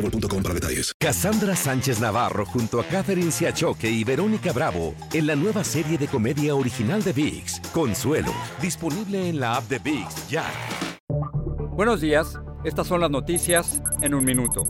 boostmobile.com para detalles. Cassandra Sánchez Navarro junto a Catherine Siachoque y Verónica Bravo en la nueva serie de comedia original de VIX, Consuelo, disponible en la app de VIX ya. Buenos días, estas son las noticias en un minuto.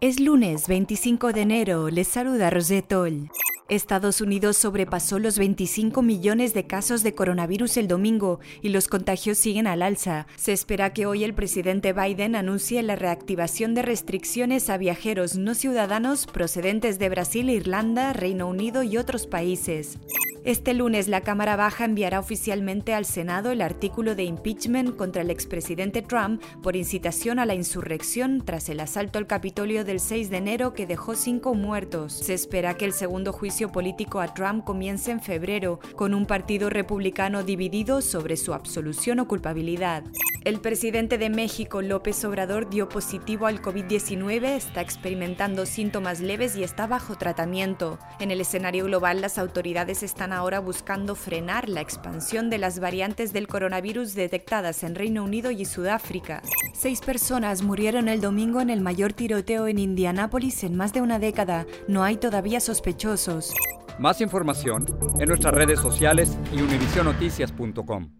Es lunes 25 de enero, les saluda Rosetol. Estados Unidos sobrepasó los 25 millones de casos de coronavirus el domingo y los contagios siguen al alza. Se espera que hoy el presidente Biden anuncie la reactivación de restricciones a viajeros no ciudadanos procedentes de Brasil, Irlanda, Reino Unido y otros países. Este lunes la Cámara Baja enviará oficialmente al Senado el artículo de impeachment contra el expresidente Trump por incitación a la insurrección tras el asalto al Capitolio del 6 de enero que dejó cinco muertos. Se espera que el segundo juicio político a Trump comience en febrero, con un partido republicano dividido sobre su absolución o culpabilidad. El presidente de México, López Obrador, dio positivo al COVID-19, está experimentando síntomas leves y está bajo tratamiento. En el escenario global, las autoridades están ahora buscando frenar la expansión de las variantes del coronavirus detectadas en Reino Unido y Sudáfrica. Seis personas murieron el domingo en el mayor tiroteo en Indianápolis en más de una década. No hay todavía sospechosos. Más información en nuestras redes sociales y univisionoticias.com.